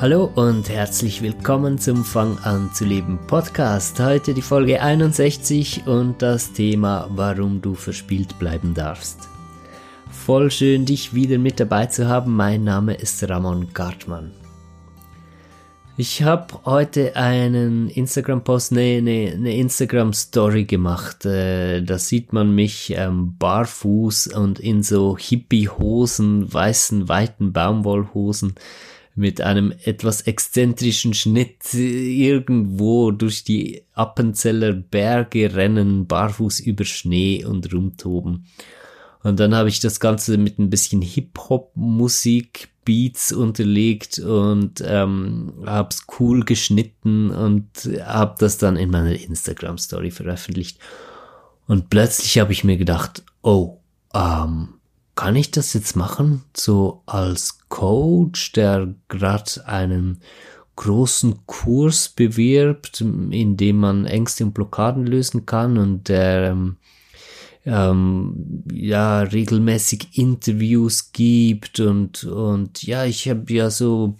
Hallo und herzlich willkommen zum Fang an zu leben Podcast. Heute die Folge 61 und das Thema, warum du verspielt bleiben darfst. Voll schön, dich wieder mit dabei zu haben. Mein Name ist Ramon Gartmann. Ich habe heute einen Instagram-Post, ne, ne, eine Instagram-Story gemacht. Äh, da sieht man mich ähm, barfuß und in so Hippie-Hosen, weißen, weiten Baumwollhosen mit einem etwas exzentrischen Schnitt irgendwo durch die Appenzeller Berge rennen, barfuß über Schnee und rumtoben. Und dann habe ich das Ganze mit ein bisschen Hip-Hop-Musik, Beats unterlegt und ähm, habe es cool geschnitten und habe das dann in meiner Instagram-Story veröffentlicht. Und plötzlich habe ich mir gedacht, oh, ähm, kann ich das jetzt machen? So als Coach, der gerade einen großen Kurs bewirbt, in dem man Ängste und Blockaden lösen kann und der ähm, ähm, ja regelmäßig Interviews gibt und und ja ich habe ja so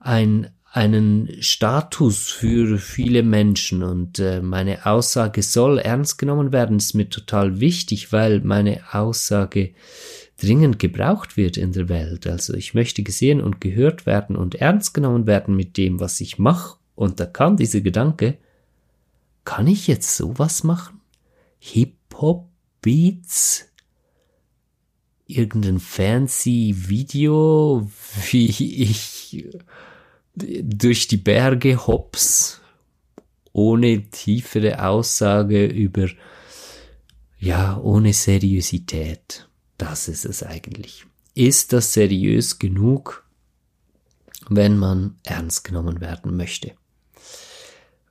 ein einen Status für viele Menschen und äh, meine Aussage soll ernst genommen werden, ist mir total wichtig, weil meine Aussage dringend gebraucht wird in der Welt. Also ich möchte gesehen und gehört werden und ernst genommen werden mit dem, was ich mache. Und da kam dieser Gedanke, kann ich jetzt sowas machen? Hip-Hop-Beats? Irgendein fancy Video, wie ich durch die Berge hops, ohne tiefere Aussage über, ja, ohne Seriosität. Das ist es eigentlich. Ist das seriös genug, wenn man ernst genommen werden möchte?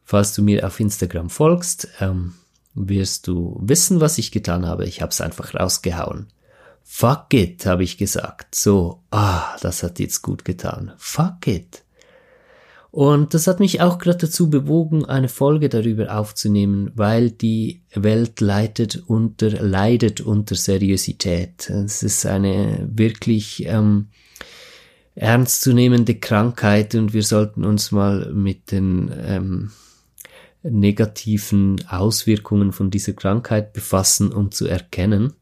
Falls du mir auf Instagram folgst, ähm, wirst du wissen, was ich getan habe. Ich habe es einfach rausgehauen. Fuck it, habe ich gesagt. So, ah, das hat jetzt gut getan. Fuck it. Und das hat mich auch gerade dazu bewogen, eine Folge darüber aufzunehmen, weil die Welt leidet unter, leidet unter Seriosität. Es ist eine wirklich ähm, ernstzunehmende Krankheit und wir sollten uns mal mit den ähm, negativen Auswirkungen von dieser Krankheit befassen, um zu erkennen,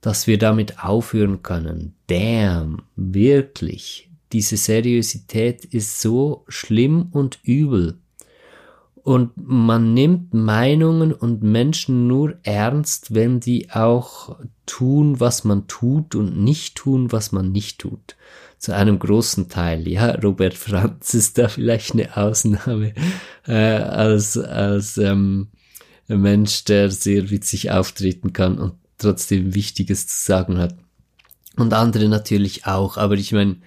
dass wir damit aufhören können. Damn, wirklich diese Seriosität ist so schlimm und übel. Und man nimmt Meinungen und Menschen nur ernst, wenn die auch tun, was man tut und nicht tun, was man nicht tut. Zu einem großen Teil. Ja, Robert Franz ist da vielleicht eine Ausnahme äh, als, als ähm, Mensch, der sehr witzig auftreten kann und trotzdem Wichtiges zu sagen hat. Und andere natürlich auch. Aber ich meine,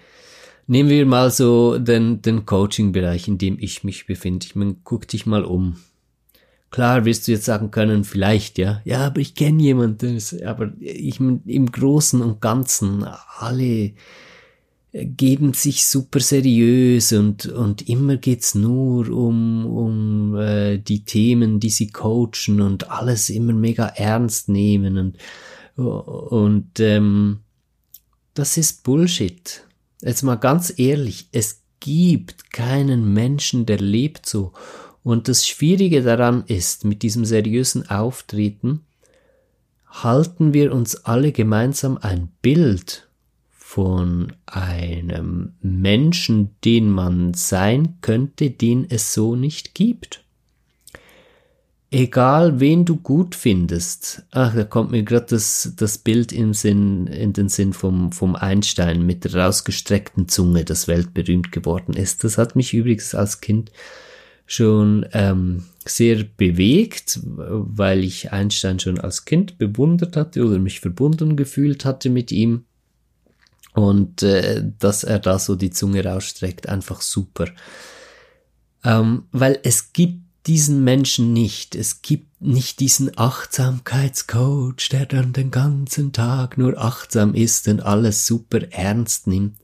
Nehmen wir mal so den, den Coaching-Bereich, in dem ich mich befinde. Ich meine, guck dich mal um. Klar wirst du jetzt sagen können, vielleicht, ja. Ja, aber ich kenne jemanden. Aber ich im Großen und Ganzen, alle geben sich super seriös und, und immer geht's nur um, um äh, die Themen, die sie coachen und alles immer mega ernst nehmen und, und ähm, das ist Bullshit. Jetzt mal ganz ehrlich, es gibt keinen Menschen, der lebt so. Und das Schwierige daran ist, mit diesem seriösen Auftreten, halten wir uns alle gemeinsam ein Bild von einem Menschen, den man sein könnte, den es so nicht gibt egal wen du gut findest. Ach, da kommt mir gerade das, das Bild im Sinn, in den Sinn vom, vom Einstein mit der rausgestreckten Zunge, das weltberühmt geworden ist. Das hat mich übrigens als Kind schon ähm, sehr bewegt, weil ich Einstein schon als Kind bewundert hatte oder mich verbunden gefühlt hatte mit ihm. Und äh, dass er da so die Zunge rausstreckt, einfach super. Ähm, weil es gibt diesen Menschen nicht. Es gibt nicht diesen Achtsamkeitscoach, der dann den ganzen Tag nur achtsam ist und alles super ernst nimmt.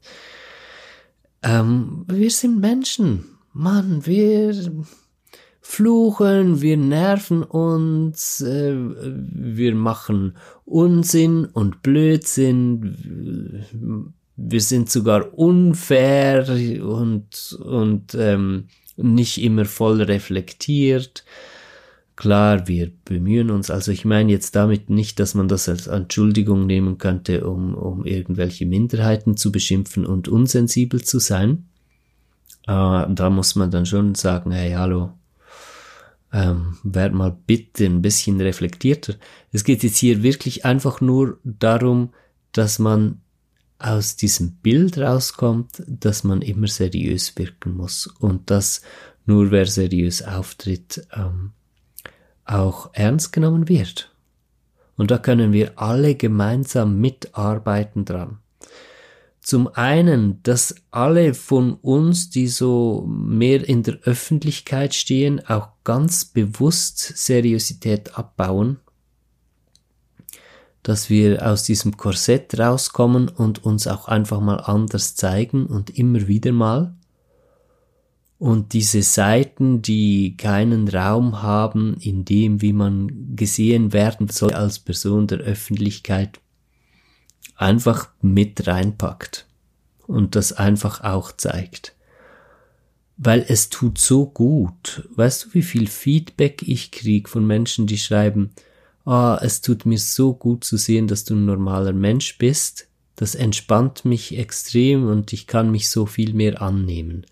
Ähm, wir sind Menschen. Mann, wir fluchen, wir nerven uns, äh, wir machen Unsinn und Blödsinn, wir sind sogar unfair und, und ähm, nicht immer voll reflektiert. Klar, wir bemühen uns. Also ich meine jetzt damit nicht, dass man das als Entschuldigung nehmen könnte, um, um irgendwelche Minderheiten zu beschimpfen und unsensibel zu sein. Äh, da muss man dann schon sagen, hey, hallo, ähm, werd mal bitte ein bisschen reflektierter. Es geht jetzt hier wirklich einfach nur darum, dass man aus diesem Bild rauskommt, dass man immer seriös wirken muss und dass nur wer seriös auftritt, ähm, auch ernst genommen wird. Und da können wir alle gemeinsam mitarbeiten dran. Zum einen, dass alle von uns, die so mehr in der Öffentlichkeit stehen, auch ganz bewusst Seriosität abbauen, dass wir aus diesem Korsett rauskommen und uns auch einfach mal anders zeigen und immer wieder mal. Und diese Seiten, die keinen Raum haben, in dem, wie man gesehen werden soll als Person der Öffentlichkeit, einfach mit reinpackt und das einfach auch zeigt. Weil es tut so gut. Weißt du, wie viel Feedback ich krieg von Menschen, die schreiben, ah, es tut mir so gut zu sehen, dass du ein normaler Mensch bist. Das entspannt mich extrem und ich kann mich so viel mehr annehmen.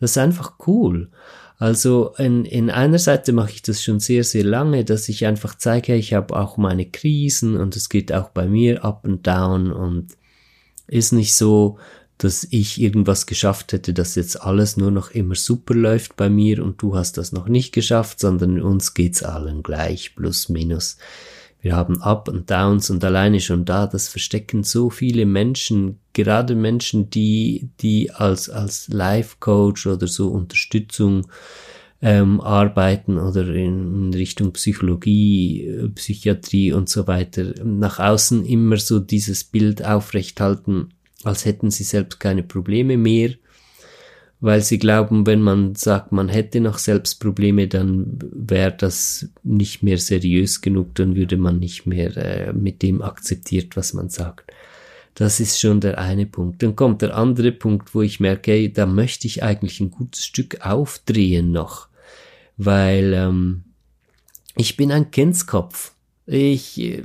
Das ist einfach cool. Also in, in einer Seite mache ich das schon sehr, sehr lange, dass ich einfach zeige, ich habe auch meine Krisen und es geht auch bei mir up and down und ist nicht so, dass ich irgendwas geschafft hätte, dass jetzt alles nur noch immer super läuft bei mir und du hast das noch nicht geschafft, sondern uns geht's allen gleich, plus minus. Wir haben Up und Downs und alleine schon da, das verstecken so viele Menschen, gerade Menschen, die, die als, als Life Coach oder so Unterstützung ähm, arbeiten oder in Richtung Psychologie, äh, Psychiatrie und so weiter, nach außen immer so dieses Bild aufrechthalten, als hätten sie selbst keine Probleme mehr weil sie glauben, wenn man sagt, man hätte noch selbst Probleme, dann wäre das nicht mehr seriös genug, dann würde man nicht mehr äh, mit dem akzeptiert, was man sagt. Das ist schon der eine Punkt. Dann kommt der andere Punkt, wo ich merke, hey, da möchte ich eigentlich ein gutes Stück aufdrehen noch, weil ähm, ich bin ein Kindskopf. Ich äh,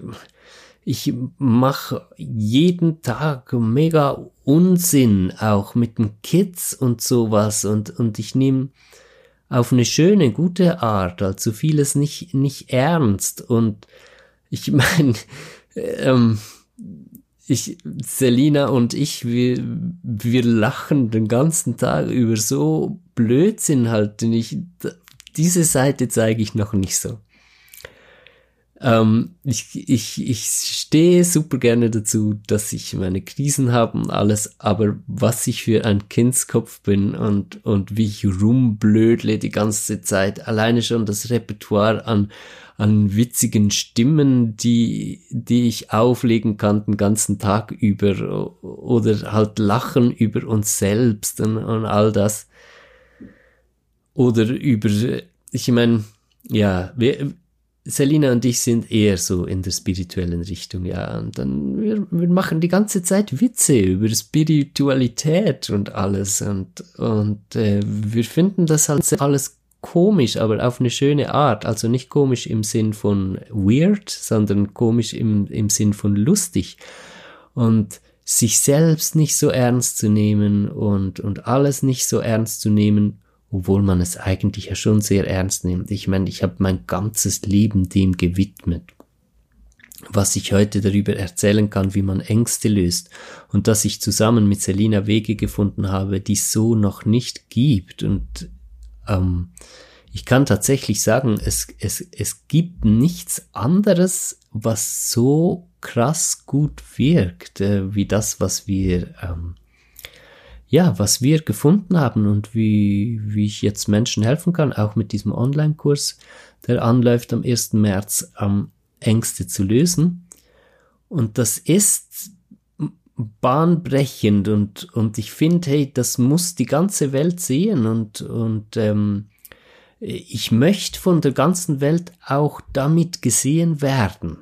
ich mache jeden Tag mega Unsinn auch mit den Kids und sowas. Und, und ich nehme auf eine schöne, gute Art, also vieles nicht, nicht ernst. Und ich meine, ähm, ich, Selina und ich, wir, wir lachen den ganzen Tag über so Blödsinn halt, den ich, diese Seite zeige ich noch nicht so. Ähm, ich, ich, ich stehe super gerne dazu, dass ich meine Krisen habe und alles, aber was ich für ein Kindskopf bin und, und wie ich rumblödle die ganze Zeit, alleine schon das Repertoire an, an witzigen Stimmen, die, die ich auflegen kann den ganzen Tag über oder halt lachen über uns selbst und, und all das. Oder über, ich meine, ja, wir, Selina und ich sind eher so in der spirituellen Richtung, ja. Und dann, wir, wir machen die ganze Zeit Witze über Spiritualität und alles. Und, und äh, wir finden das halt alles komisch, aber auf eine schöne Art. Also nicht komisch im Sinn von weird, sondern komisch im, im Sinn von lustig. Und sich selbst nicht so ernst zu nehmen und, und alles nicht so ernst zu nehmen obwohl man es eigentlich ja schon sehr ernst nimmt. Ich meine, ich habe mein ganzes Leben dem gewidmet. Was ich heute darüber erzählen kann, wie man Ängste löst und dass ich zusammen mit Selina Wege gefunden habe, die es so noch nicht gibt. Und ähm, ich kann tatsächlich sagen, es, es, es gibt nichts anderes, was so krass gut wirkt, äh, wie das, was wir, ähm, ja, was wir gefunden haben und wie, wie ich jetzt Menschen helfen kann, auch mit diesem Online-Kurs, der anläuft am 1. März, ähm, Ängste zu lösen. Und das ist bahnbrechend und, und ich finde, hey, das muss die ganze Welt sehen und, und ähm, ich möchte von der ganzen Welt auch damit gesehen werden,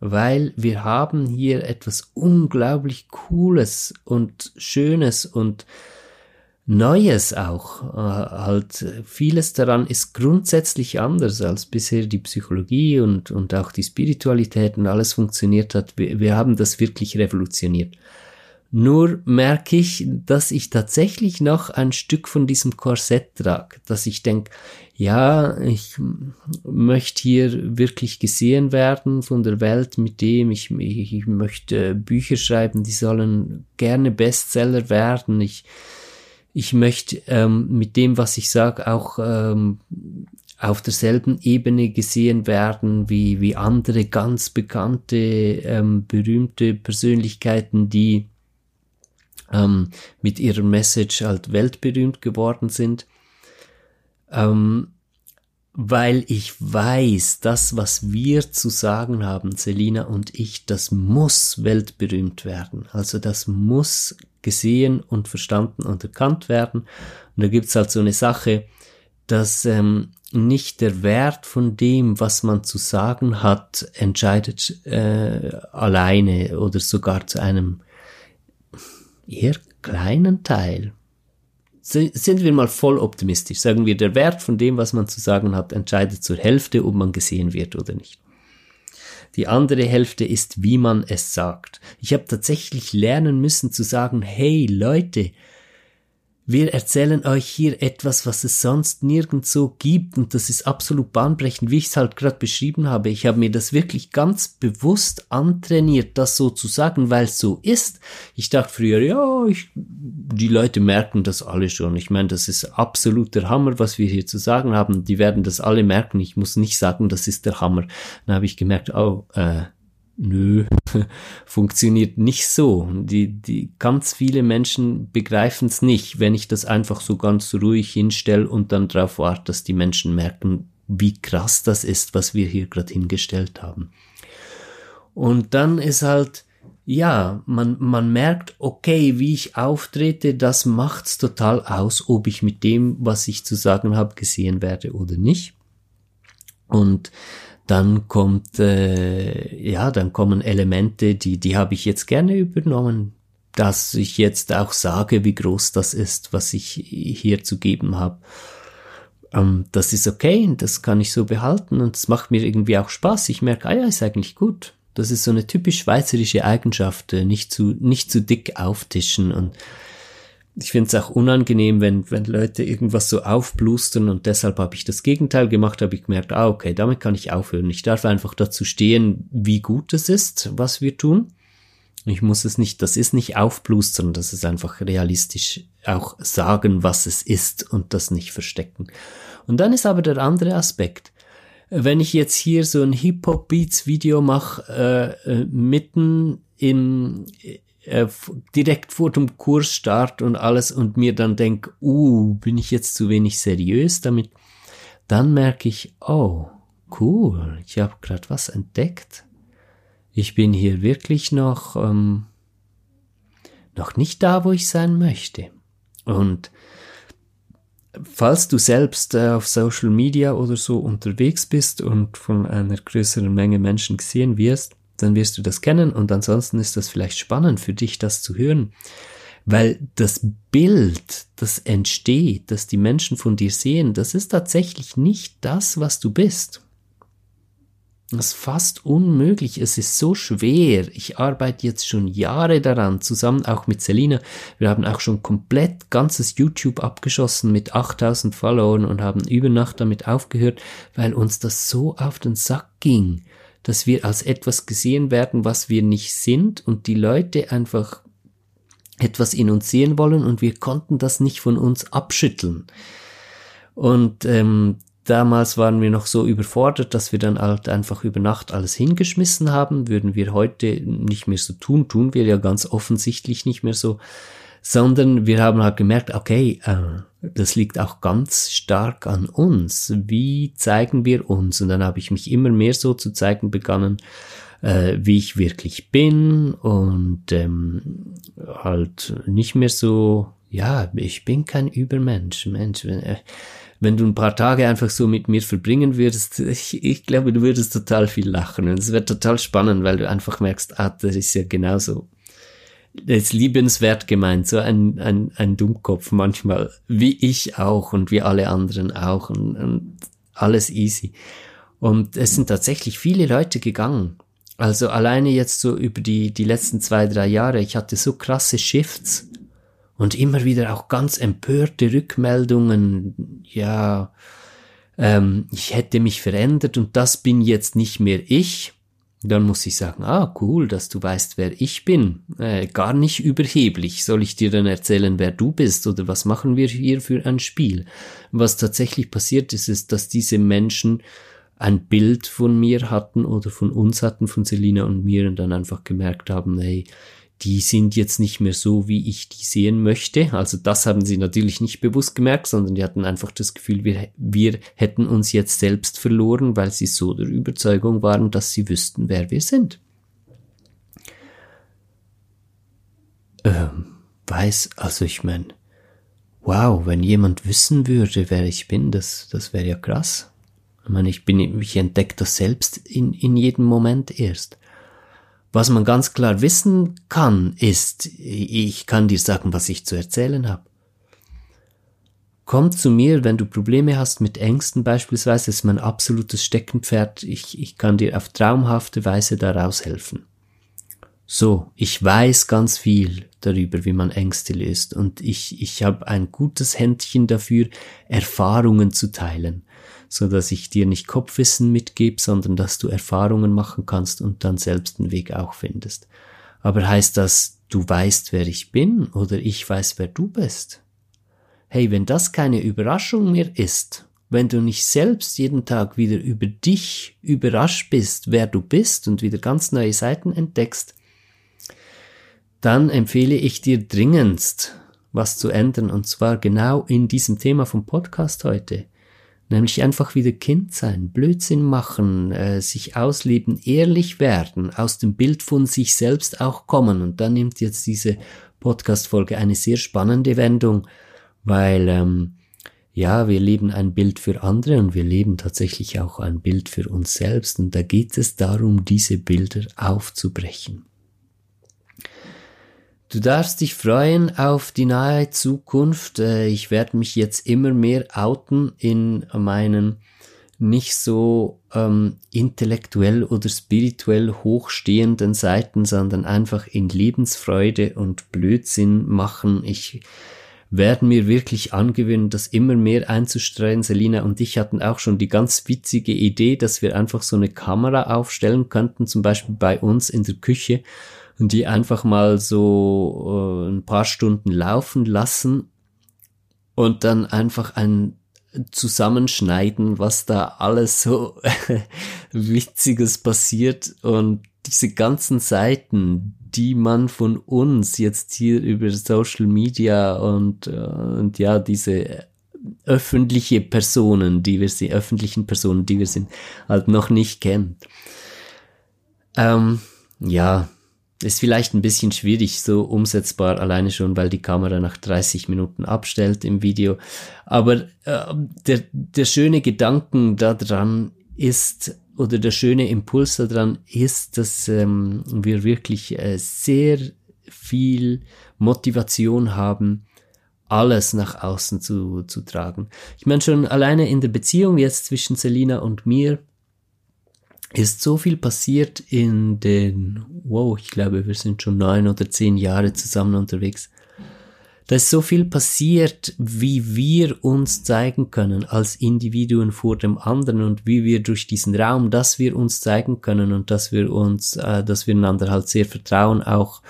weil wir haben hier etwas unglaublich Cooles und Schönes und Neues auch. Äh, halt vieles daran ist grundsätzlich anders als bisher die Psychologie und, und auch die Spiritualität und alles funktioniert hat. Wir, wir haben das wirklich revolutioniert. Nur merke ich, dass ich tatsächlich noch ein Stück von diesem Korsett trage, dass ich denke, ja, ich möchte hier wirklich gesehen werden von der Welt mit dem, ich, ich, ich möchte Bücher schreiben, die sollen gerne Bestseller werden, ich, ich möchte ähm, mit dem, was ich sage, auch ähm, auf derselben Ebene gesehen werden wie, wie andere ganz bekannte, ähm, berühmte Persönlichkeiten, die ähm, mit ihrer Message halt weltberühmt geworden sind. Ähm, weil ich weiß, das, was wir zu sagen haben, Selina und ich, das muss weltberühmt werden. Also das muss gesehen und verstanden und erkannt werden. Und da gibt's halt so eine Sache, dass ähm, nicht der Wert von dem, was man zu sagen hat, entscheidet äh, alleine oder sogar zu einem eher kleinen Teil. Sind wir mal voll optimistisch. Sagen wir, der Wert von dem, was man zu sagen hat, entscheidet zur Hälfte, ob man gesehen wird oder nicht. Die andere Hälfte ist, wie man es sagt. Ich habe tatsächlich lernen müssen zu sagen, hey Leute, wir erzählen euch hier etwas, was es sonst nirgendwo gibt und das ist absolut bahnbrechend, wie ich es halt gerade beschrieben habe. Ich habe mir das wirklich ganz bewusst antrainiert, das so zu sagen, weil es so ist. Ich dachte früher, ja, ich, die Leute merken das alle schon. Ich meine, das ist absoluter Hammer, was wir hier zu sagen haben. Die werden das alle merken. Ich muss nicht sagen, das ist der Hammer. Dann habe ich gemerkt, oh, äh, nö, funktioniert nicht so. Die, die ganz viele Menschen begreifen es nicht, wenn ich das einfach so ganz ruhig hinstelle und dann darauf warte, dass die Menschen merken, wie krass das ist, was wir hier gerade hingestellt haben. Und dann ist halt, ja, man, man merkt, okay, wie ich auftrete, das macht's total aus, ob ich mit dem, was ich zu sagen habe, gesehen werde oder nicht. Und dann kommt, äh, ja, dann kommen Elemente, die, die habe ich jetzt gerne übernommen, dass ich jetzt auch sage, wie groß das ist, was ich hier zu geben habe. Ähm, das ist okay, das kann ich so behalten und es macht mir irgendwie auch Spaß. Ich merke, ah ja, ist eigentlich gut. Das ist so eine typisch schweizerische Eigenschaft, äh, nicht zu, nicht zu dick auftischen und ich finde es auch unangenehm, wenn, wenn Leute irgendwas so aufblustern und deshalb habe ich das Gegenteil gemacht, habe ich gemerkt, ah, okay, damit kann ich aufhören. Ich darf einfach dazu stehen, wie gut es ist, was wir tun. Ich muss es nicht, das ist nicht aufblustern, das ist einfach realistisch auch sagen, was es ist und das nicht verstecken. Und dann ist aber der andere Aspekt. Wenn ich jetzt hier so ein Hip-Hop-Beats-Video mache, äh, äh, mitten im, äh, direkt vor dem Kursstart und alles und mir dann denk, uh, bin ich jetzt zu wenig seriös damit, dann merke ich, oh, cool, ich habe gerade was entdeckt. Ich bin hier wirklich noch ähm, noch nicht da, wo ich sein möchte. Und falls du selbst äh, auf Social Media oder so unterwegs bist und von einer größeren Menge Menschen gesehen wirst, dann wirst du das kennen und ansonsten ist das vielleicht spannend für dich, das zu hören. Weil das Bild, das entsteht, das die Menschen von dir sehen, das ist tatsächlich nicht das, was du bist. Das ist fast unmöglich. Es ist so schwer. Ich arbeite jetzt schon Jahre daran, zusammen auch mit Selina. Wir haben auch schon komplett ganzes YouTube abgeschossen mit 8000 Followern und haben über Nacht damit aufgehört, weil uns das so auf den Sack ging dass wir als etwas gesehen werden, was wir nicht sind und die Leute einfach etwas in uns sehen wollen und wir konnten das nicht von uns abschütteln. Und ähm, damals waren wir noch so überfordert, dass wir dann halt einfach über Nacht alles hingeschmissen haben. Würden wir heute nicht mehr so tun, tun wir ja ganz offensichtlich nicht mehr so, sondern wir haben halt gemerkt, okay, äh, das liegt auch ganz stark an uns. Wie zeigen wir uns? Und dann habe ich mich immer mehr so zu zeigen begonnen, äh, wie ich wirklich bin und ähm, halt nicht mehr so, ja, ich bin kein Übermensch. Mensch, wenn, äh, wenn du ein paar Tage einfach so mit mir verbringen würdest, ich, ich glaube, du würdest total viel lachen. Und es wäre total spannend, weil du einfach merkst, ah, das ist ja genauso ist liebenswert gemeint, so ein, ein, ein Dummkopf manchmal, wie ich auch und wie alle anderen auch und, und alles easy. Und es sind tatsächlich viele Leute gegangen. Also alleine jetzt so über die, die letzten zwei, drei Jahre, ich hatte so krasse Shifts und immer wieder auch ganz empörte Rückmeldungen, ja, ähm, ich hätte mich verändert und das bin jetzt nicht mehr ich dann muss ich sagen, ah, cool, dass du weißt, wer ich bin. Äh, gar nicht überheblich. Soll ich dir dann erzählen, wer du bist oder was machen wir hier für ein Spiel? Was tatsächlich passiert ist, ist, dass diese Menschen ein Bild von mir hatten oder von uns hatten, von Selina und mir und dann einfach gemerkt haben, hey, die sind jetzt nicht mehr so, wie ich die sehen möchte. Also das haben sie natürlich nicht bewusst gemerkt, sondern die hatten einfach das Gefühl, wir, wir hätten uns jetzt selbst verloren, weil sie so der Überzeugung waren, dass sie wüssten, wer wir sind. Ähm, weiß, also ich meine, wow, wenn jemand wissen würde, wer ich bin, das, das wäre ja krass. Ich meine, ich bin, ich entdecke das selbst in, in jedem Moment erst. Was man ganz klar wissen kann, ist, ich kann dir sagen, was ich zu erzählen habe. Komm zu mir, wenn du Probleme hast mit Ängsten beispielsweise, ist mein absolutes Steckenpferd. Ich, ich kann dir auf traumhafte Weise daraus helfen. So, ich weiß ganz viel darüber, wie man Ängste löst und ich, ich habe ein gutes Händchen dafür, Erfahrungen zu teilen so dass ich dir nicht Kopfwissen mitgebe, sondern dass du Erfahrungen machen kannst und dann selbst einen Weg auch findest. Aber heißt das, du weißt, wer ich bin oder ich weiß, wer du bist? Hey, wenn das keine Überraschung mehr ist, wenn du nicht selbst jeden Tag wieder über dich überrascht bist, wer du bist und wieder ganz neue Seiten entdeckst, dann empfehle ich dir dringendst, was zu ändern, und zwar genau in diesem Thema vom Podcast heute. Nämlich einfach wieder Kind sein, Blödsinn machen, äh, sich ausleben, ehrlich werden, aus dem Bild von sich selbst auch kommen. Und dann nimmt jetzt diese Podcast-Folge eine sehr spannende Wendung, weil ähm, ja, wir leben ein Bild für andere und wir leben tatsächlich auch ein Bild für uns selbst. Und da geht es darum, diese Bilder aufzubrechen. Du darfst dich freuen auf die nahe Zukunft. Äh, ich werde mich jetzt immer mehr outen in meinen nicht so ähm, intellektuell oder spirituell hochstehenden Seiten, sondern einfach in Lebensfreude und Blödsinn machen. Ich werde mir wirklich angewöhnen, das immer mehr einzustreuen. Selina und ich hatten auch schon die ganz witzige Idee, dass wir einfach so eine Kamera aufstellen könnten, zum Beispiel bei uns in der Küche und die einfach mal so äh, ein paar Stunden laufen lassen und dann einfach ein Zusammenschneiden, was da alles so Witziges passiert und diese ganzen Seiten, die man von uns jetzt hier über Social Media und, äh, und ja, diese öffentliche Personen, die wir sind, öffentlichen Personen, die wir sind, halt noch nicht kennt. Ähm, ja, ist vielleicht ein bisschen schwierig so umsetzbar, alleine schon, weil die Kamera nach 30 Minuten abstellt im Video. Aber äh, der, der schöne Gedanken daran ist, oder der schöne Impuls daran ist, dass ähm, wir wirklich äh, sehr viel Motivation haben, alles nach außen zu, zu tragen. Ich meine schon alleine in der Beziehung jetzt zwischen Selina und mir ist so viel passiert in den, wow, ich glaube, wir sind schon neun oder zehn Jahre zusammen unterwegs. Da ist so viel passiert, wie wir uns zeigen können als Individuen vor dem anderen und wie wir durch diesen Raum, dass wir uns zeigen können und dass wir uns, äh, dass wir einander halt sehr vertrauen, auch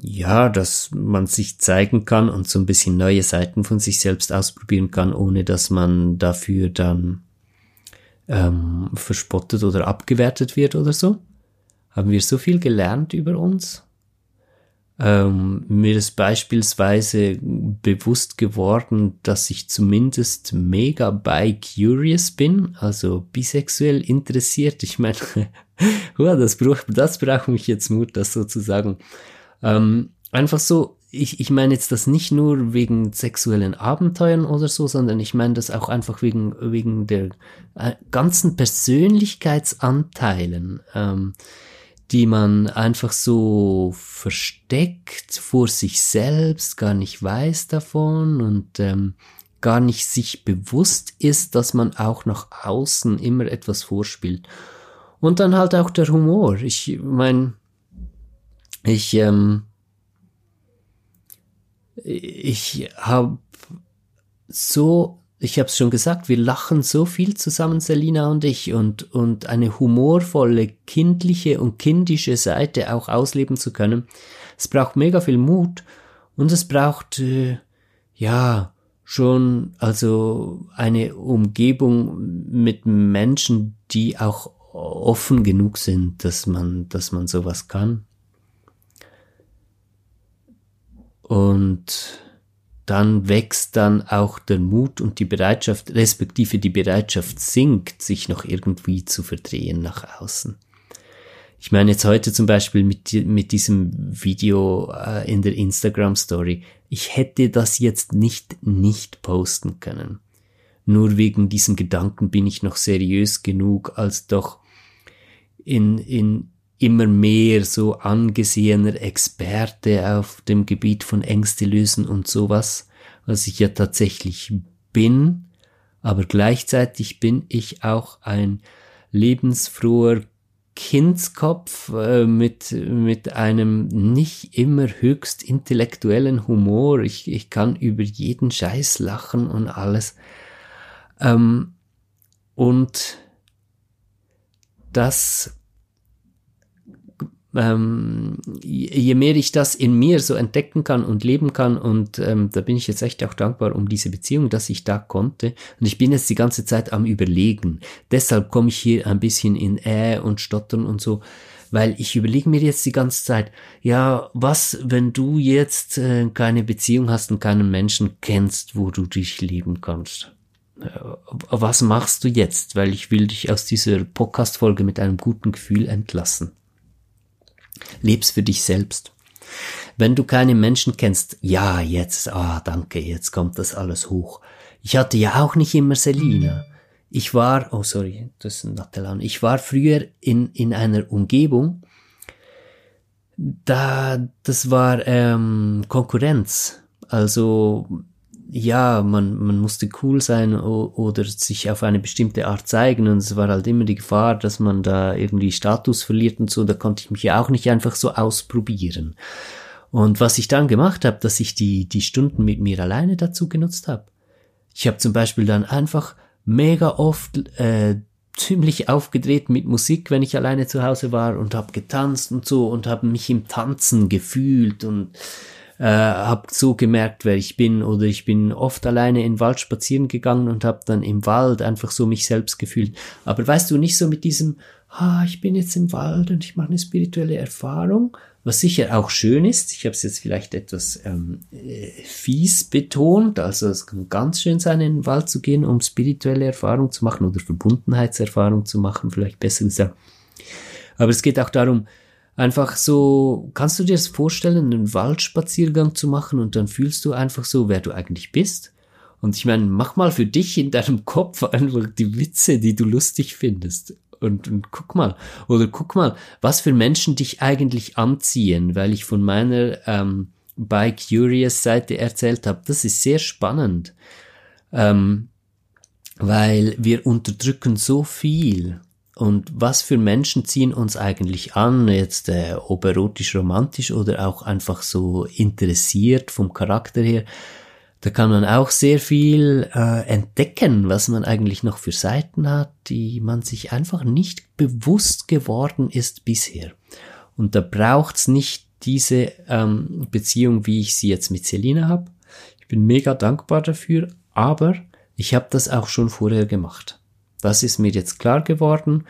ja, dass man sich zeigen kann und so ein bisschen neue Seiten von sich selbst ausprobieren kann, ohne dass man dafür dann ähm, verspottet oder abgewertet wird oder so. Haben wir so viel gelernt über uns? Ähm, mir ist beispielsweise bewusst geworden, dass ich zumindest mega bi-curious bin, also bisexuell interessiert. Ich meine, das, braucht, das braucht mich jetzt Mut, das sozusagen. Ähm, einfach so, ich, ich meine jetzt das nicht nur wegen sexuellen Abenteuern oder so, sondern ich meine das auch einfach wegen, wegen der äh, ganzen Persönlichkeitsanteilen. Ähm, die man einfach so versteckt vor sich selbst, gar nicht weiß davon und ähm, gar nicht sich bewusst ist, dass man auch nach außen immer etwas vorspielt. Und dann halt auch der Humor. Ich meine, ich, ähm, ich habe so ich habe es schon gesagt, wir lachen so viel zusammen, Selina und ich, und, und eine humorvolle, kindliche und kindische Seite auch ausleben zu können. Es braucht mega viel Mut und es braucht, äh, ja, schon, also eine Umgebung mit Menschen, die auch offen genug sind, dass man, dass man sowas kann. Und dann wächst dann auch der Mut und die Bereitschaft, respektive die Bereitschaft sinkt, sich noch irgendwie zu verdrehen nach außen. Ich meine jetzt heute zum Beispiel mit, mit diesem Video äh, in der Instagram Story. Ich hätte das jetzt nicht nicht posten können. Nur wegen diesem Gedanken bin ich noch seriös genug, als doch in, in immer mehr so angesehener Experte auf dem Gebiet von Ängste lösen und sowas, was ich ja tatsächlich bin, aber gleichzeitig bin ich auch ein lebensfroher Kindskopf äh, mit, mit einem nicht immer höchst intellektuellen Humor. Ich, ich kann über jeden Scheiß lachen und alles. Ähm, und das ähm, je mehr ich das in mir so entdecken kann und leben kann und ähm, da bin ich jetzt echt auch dankbar um diese Beziehung, dass ich da konnte und ich bin jetzt die ganze Zeit am überlegen. Deshalb komme ich hier ein bisschen in Äh und Stottern und so, weil ich überlege mir jetzt die ganze Zeit, ja, was, wenn du jetzt äh, keine Beziehung hast und keinen Menschen kennst, wo du dich leben kannst? Äh, was machst du jetzt? Weil ich will dich aus dieser Podcast-Folge mit einem guten Gefühl entlassen. Leb's für dich selbst. Wenn du keine Menschen kennst, ja, jetzt, ah, danke, jetzt kommt das alles hoch. Ich hatte ja auch nicht immer Selina. Ich war, oh sorry, das ist ein Nattelan. Ich war früher in, in einer Umgebung, da, das war ähm, Konkurrenz. Also ja, man, man musste cool sein oder sich auf eine bestimmte Art zeigen und es war halt immer die Gefahr, dass man da irgendwie Status verliert und so, da konnte ich mich ja auch nicht einfach so ausprobieren. Und was ich dann gemacht habe, dass ich die, die Stunden mit mir alleine dazu genutzt habe. Ich habe zum Beispiel dann einfach mega oft äh, ziemlich aufgedreht mit Musik, wenn ich alleine zu Hause war und habe getanzt und so und habe mich im Tanzen gefühlt und äh, habe so gemerkt, wer ich bin oder ich bin oft alleine in den Wald spazieren gegangen und habe dann im Wald einfach so mich selbst gefühlt. Aber weißt du, nicht so mit diesem, ah, ich bin jetzt im Wald und ich mache eine spirituelle Erfahrung, was sicher auch schön ist. Ich habe es jetzt vielleicht etwas ähm, äh, fies betont, also es kann ganz schön sein, in den Wald zu gehen, um spirituelle Erfahrung zu machen oder Verbundenheitserfahrung zu machen, vielleicht besser gesagt. Aber es geht auch darum, Einfach so, kannst du dir das vorstellen, einen Waldspaziergang zu machen und dann fühlst du einfach so, wer du eigentlich bist? Und ich meine, mach mal für dich in deinem Kopf einfach die Witze, die du lustig findest. Und, und guck mal, oder guck mal, was für Menschen dich eigentlich anziehen, weil ich von meiner ähm, By Curious Seite erzählt habe. Das ist sehr spannend, ähm, weil wir unterdrücken so viel und was für Menschen ziehen uns eigentlich an, jetzt äh, ob erotisch romantisch oder auch einfach so interessiert vom Charakter her, da kann man auch sehr viel äh, entdecken, was man eigentlich noch für Seiten hat, die man sich einfach nicht bewusst geworden ist bisher. Und da braucht's nicht diese ähm, Beziehung, wie ich sie jetzt mit Selina habe. Ich bin mega dankbar dafür, aber ich habe das auch schon vorher gemacht. Das ist mir jetzt klar geworden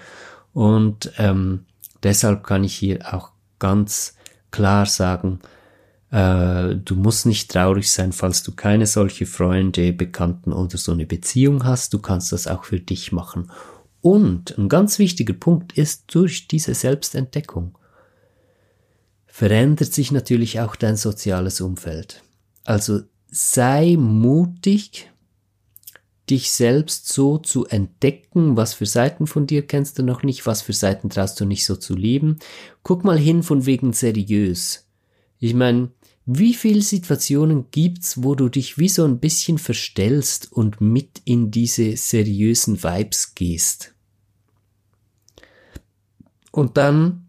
und ähm, deshalb kann ich hier auch ganz klar sagen, äh, du musst nicht traurig sein, falls du keine solche Freunde, Bekannten oder so eine Beziehung hast. Du kannst das auch für dich machen. Und ein ganz wichtiger Punkt ist, durch diese Selbstentdeckung verändert sich natürlich auch dein soziales Umfeld. Also sei mutig, dich selbst so zu entdecken, was für Seiten von dir kennst du noch nicht, was für Seiten traust du nicht so zu leben. Guck mal hin von wegen seriös. Ich meine, wie viele Situationen gibt's, wo du dich wie so ein bisschen verstellst und mit in diese seriösen Vibes gehst? Und dann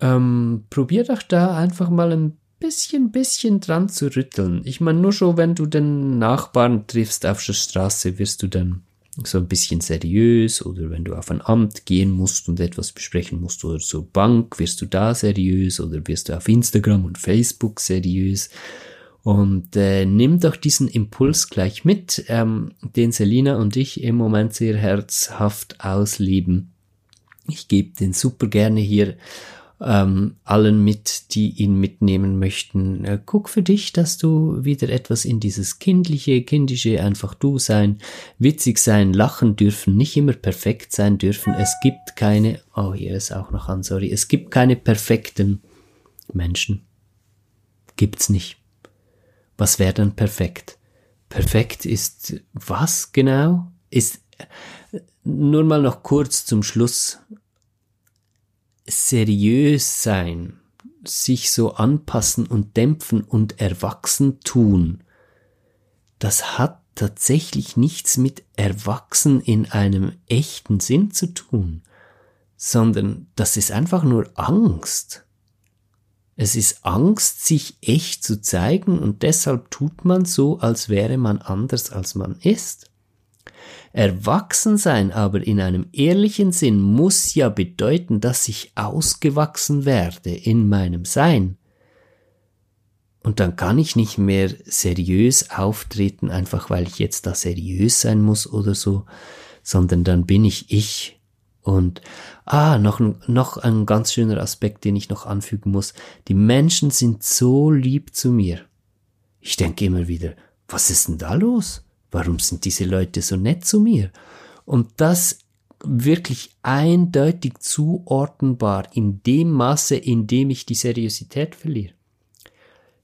ähm, probier doch da einfach mal ein bisschen, bisschen dran zu rütteln. Ich meine, nur schon, wenn du den Nachbarn triffst auf der Straße, wirst du dann so ein bisschen seriös oder wenn du auf ein Amt gehen musst und etwas besprechen musst oder zur Bank, wirst du da seriös oder wirst du auf Instagram und Facebook seriös. Und äh, nimm doch diesen Impuls gleich mit, ähm, den Selina und ich im Moment sehr herzhaft ausleben. Ich gebe den super gerne hier ähm, allen mit, die ihn mitnehmen möchten. Äh, guck für dich, dass du wieder etwas in dieses kindliche, kindische, einfach du sein, witzig sein, lachen dürfen, nicht immer perfekt sein dürfen. Es gibt keine, oh, hier ist auch noch an, sorry, es gibt keine perfekten Menschen. Gibt's nicht. Was wäre dann perfekt? Perfekt ist was genau? Ist nur mal noch kurz zum Schluss seriös sein, sich so anpassen und dämpfen und erwachsen tun, das hat tatsächlich nichts mit erwachsen in einem echten Sinn zu tun, sondern das ist einfach nur Angst. Es ist Angst, sich echt zu zeigen und deshalb tut man so, als wäre man anders, als man ist. Erwachsen sein aber in einem ehrlichen Sinn muss ja bedeuten, dass ich ausgewachsen werde in meinem Sein. Und dann kann ich nicht mehr seriös auftreten, einfach weil ich jetzt da seriös sein muss oder so, sondern dann bin ich ich. Und, ah, noch noch ein ganz schöner Aspekt, den ich noch anfügen muss. Die Menschen sind so lieb zu mir. Ich denke immer wieder, was ist denn da los? Warum sind diese Leute so nett zu mir? Und das wirklich eindeutig zuordnenbar in dem Maße, in dem ich die Seriosität verliere.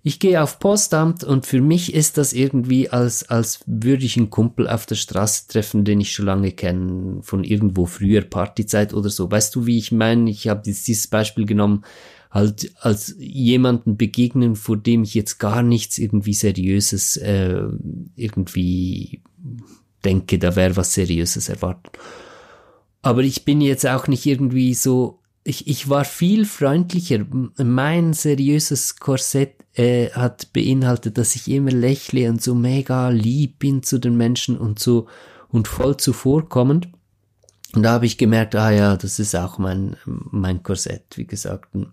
Ich gehe auf Postamt und für mich ist das irgendwie, als, als würde ich einen Kumpel auf der Straße treffen, den ich schon lange kenne, von irgendwo früher Partyzeit oder so. Weißt du, wie ich meine? Ich habe dieses Beispiel genommen, halt als jemanden begegnen, vor dem ich jetzt gar nichts irgendwie Seriöses äh, irgendwie denke, da wäre was Seriöses erwartet. Aber ich bin jetzt auch nicht irgendwie so, ich, ich war viel freundlicher. Mein seriöses Korsett äh, hat beinhaltet, dass ich immer lächle und so mega lieb bin zu den Menschen und so und voll zuvorkommend. Und da habe ich gemerkt, ah ja, das ist auch mein, mein Korsett, wie gesagt. Und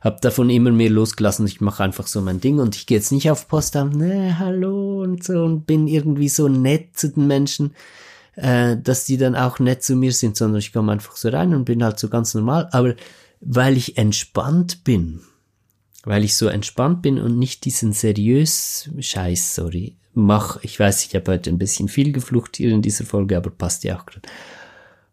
hab davon immer mehr losgelassen. Ich mache einfach so mein Ding und ich gehe jetzt nicht auf Postamt, ne, hallo und so und bin irgendwie so nett zu den Menschen, äh, dass die dann auch nett zu mir sind, sondern ich komme einfach so rein und bin halt so ganz normal. Aber weil ich entspannt bin, weil ich so entspannt bin und nicht diesen seriös Scheiß, sorry, mach, ich weiß, ich habe heute ein bisschen viel geflucht hier in dieser Folge, aber passt ja auch gerade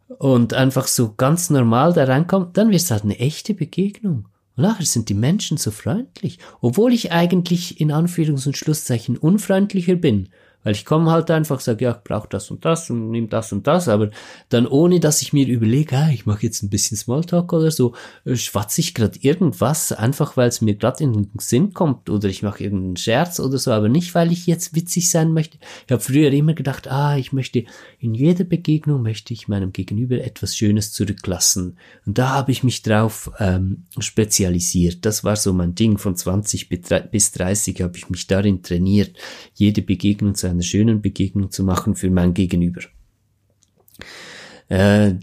und einfach so ganz normal da reinkommt, dann wird es halt eine echte Begegnung. Und nachher sind die Menschen so freundlich, obwohl ich eigentlich in Anführungs- und Schlusszeichen unfreundlicher bin. Weil ich komme halt einfach, sage, ja, ich brauche das und das und nehme das und das, aber dann ohne, dass ich mir überlege, ah, ich mache jetzt ein bisschen Smalltalk oder so, äh, schwatze ich gerade irgendwas, einfach weil es mir gerade in den Sinn kommt oder ich mache irgendeinen Scherz oder so, aber nicht, weil ich jetzt witzig sein möchte. Ich habe früher immer gedacht, ah, ich möchte, in jeder Begegnung möchte ich meinem Gegenüber etwas Schönes zurücklassen. Und da habe ich mich drauf ähm, spezialisiert. Das war so mein Ding. Von 20 bis 30 habe ich mich darin trainiert, jede Begegnung zu einer schönen Begegnung zu machen für mein Gegenüber. Äh,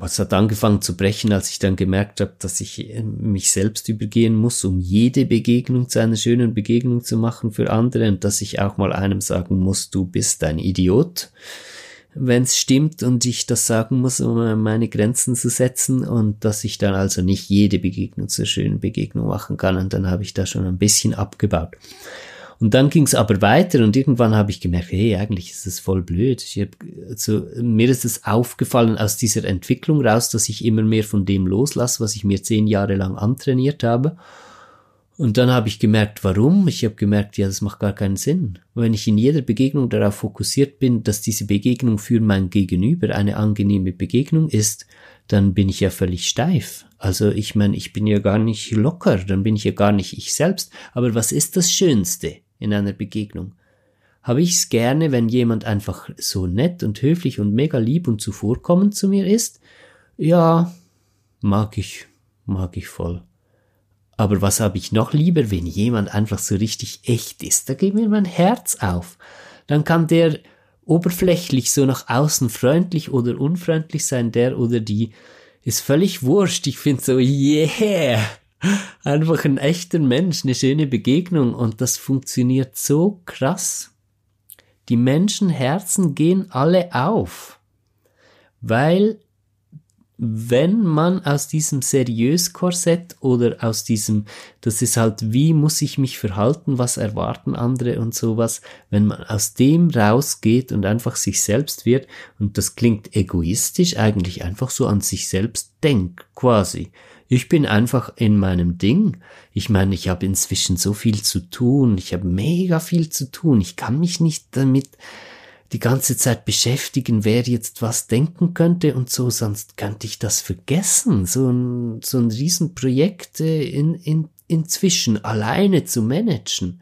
was hat angefangen zu brechen, als ich dann gemerkt habe, dass ich äh, mich selbst übergehen muss, um jede Begegnung zu einer schönen Begegnung zu machen für andere und dass ich auch mal einem sagen muss, du bist ein Idiot, wenn es stimmt und ich das sagen muss, um meine Grenzen zu setzen und dass ich dann also nicht jede Begegnung zur schönen Begegnung machen kann und dann habe ich da schon ein bisschen abgebaut. Und dann ging es aber weiter und irgendwann habe ich gemerkt, hey, eigentlich ist es voll blöd. Ich hab, also, mir ist es aufgefallen aus dieser Entwicklung raus, dass ich immer mehr von dem loslasse, was ich mir zehn Jahre lang antrainiert habe. Und dann habe ich gemerkt, warum? Ich habe gemerkt, ja, das macht gar keinen Sinn. Wenn ich in jeder Begegnung darauf fokussiert bin, dass diese Begegnung für mein Gegenüber eine angenehme Begegnung ist, dann bin ich ja völlig steif. Also ich meine, ich bin ja gar nicht locker, dann bin ich ja gar nicht ich selbst. Aber was ist das Schönste? In einer Begegnung. Habe ich es gerne, wenn jemand einfach so nett und höflich und mega lieb und zuvorkommend zu mir ist? Ja, mag ich, mag ich voll. Aber was habe ich noch lieber, wenn jemand einfach so richtig echt ist? Da geht mir mein Herz auf. Dann kann der oberflächlich so nach außen freundlich oder unfreundlich sein, der oder die ist völlig wurscht. Ich finde so, yeah, Einfach ein echter Mensch, eine schöne Begegnung und das funktioniert so krass. Die Menschenherzen gehen alle auf, weil wenn man aus diesem seriös Korsett oder aus diesem, das ist halt, wie muss ich mich verhalten, was erwarten andere und sowas, wenn man aus dem rausgeht und einfach sich selbst wird, und das klingt egoistisch, eigentlich einfach so an sich selbst denkt, quasi. Ich bin einfach in meinem Ding. Ich meine, ich habe inzwischen so viel zu tun. Ich habe mega viel zu tun. Ich kann mich nicht damit die ganze Zeit beschäftigen, wer jetzt was denken könnte und so, sonst könnte ich das vergessen. So ein, so ein Riesenprojekt in, in, inzwischen alleine zu managen.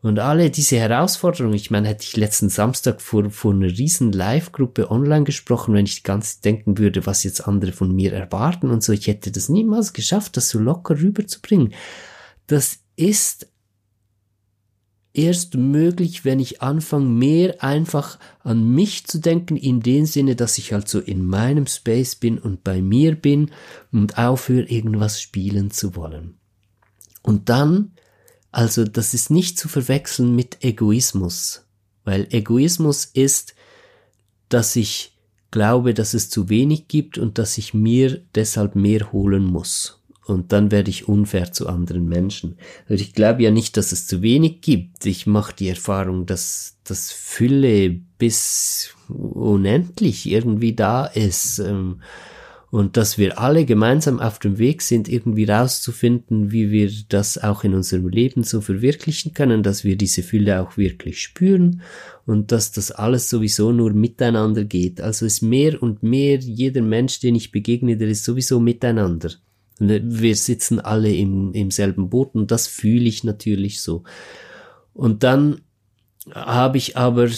Und alle diese Herausforderungen, ich meine, hätte ich letzten Samstag vor, vor einer riesen Live-Gruppe online gesprochen, wenn ich die ganze denken würde, was jetzt andere von mir erwarten und so, ich hätte das niemals geschafft, das so locker rüberzubringen. Das ist erst möglich, wenn ich anfange, mehr einfach an mich zu denken, in dem Sinne, dass ich halt so in meinem Space bin und bei mir bin und aufhöre, irgendwas spielen zu wollen. Und dann also das ist nicht zu verwechseln mit Egoismus, weil Egoismus ist, dass ich glaube, dass es zu wenig gibt und dass ich mir deshalb mehr holen muss. Und dann werde ich unfair zu anderen Menschen. Also ich glaube ja nicht, dass es zu wenig gibt. Ich mache die Erfahrung, dass das Fülle bis unendlich irgendwie da ist. Ähm, und dass wir alle gemeinsam auf dem Weg sind, irgendwie rauszufinden, wie wir das auch in unserem Leben so verwirklichen können, dass wir diese Fülle auch wirklich spüren und dass das alles sowieso nur miteinander geht. Also ist mehr und mehr jeder Mensch, den ich begegne, der ist sowieso miteinander. Wir sitzen alle im, im selben Boot und das fühle ich natürlich so. Und dann habe ich aber,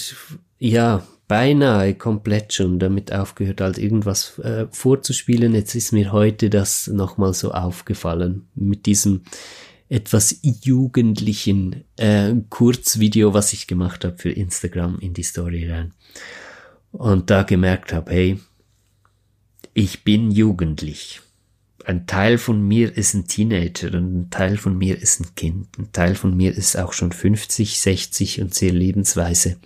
ja, beinahe komplett schon damit aufgehört, halt irgendwas äh, vorzuspielen. Jetzt ist mir heute das nochmal so aufgefallen mit diesem etwas jugendlichen äh, Kurzvideo, was ich gemacht habe für Instagram in die Story rein. Und da gemerkt habe, hey, ich bin jugendlich. Ein Teil von mir ist ein Teenager und ein Teil von mir ist ein Kind. Ein Teil von mir ist auch schon 50, 60 und sehr lebensweise.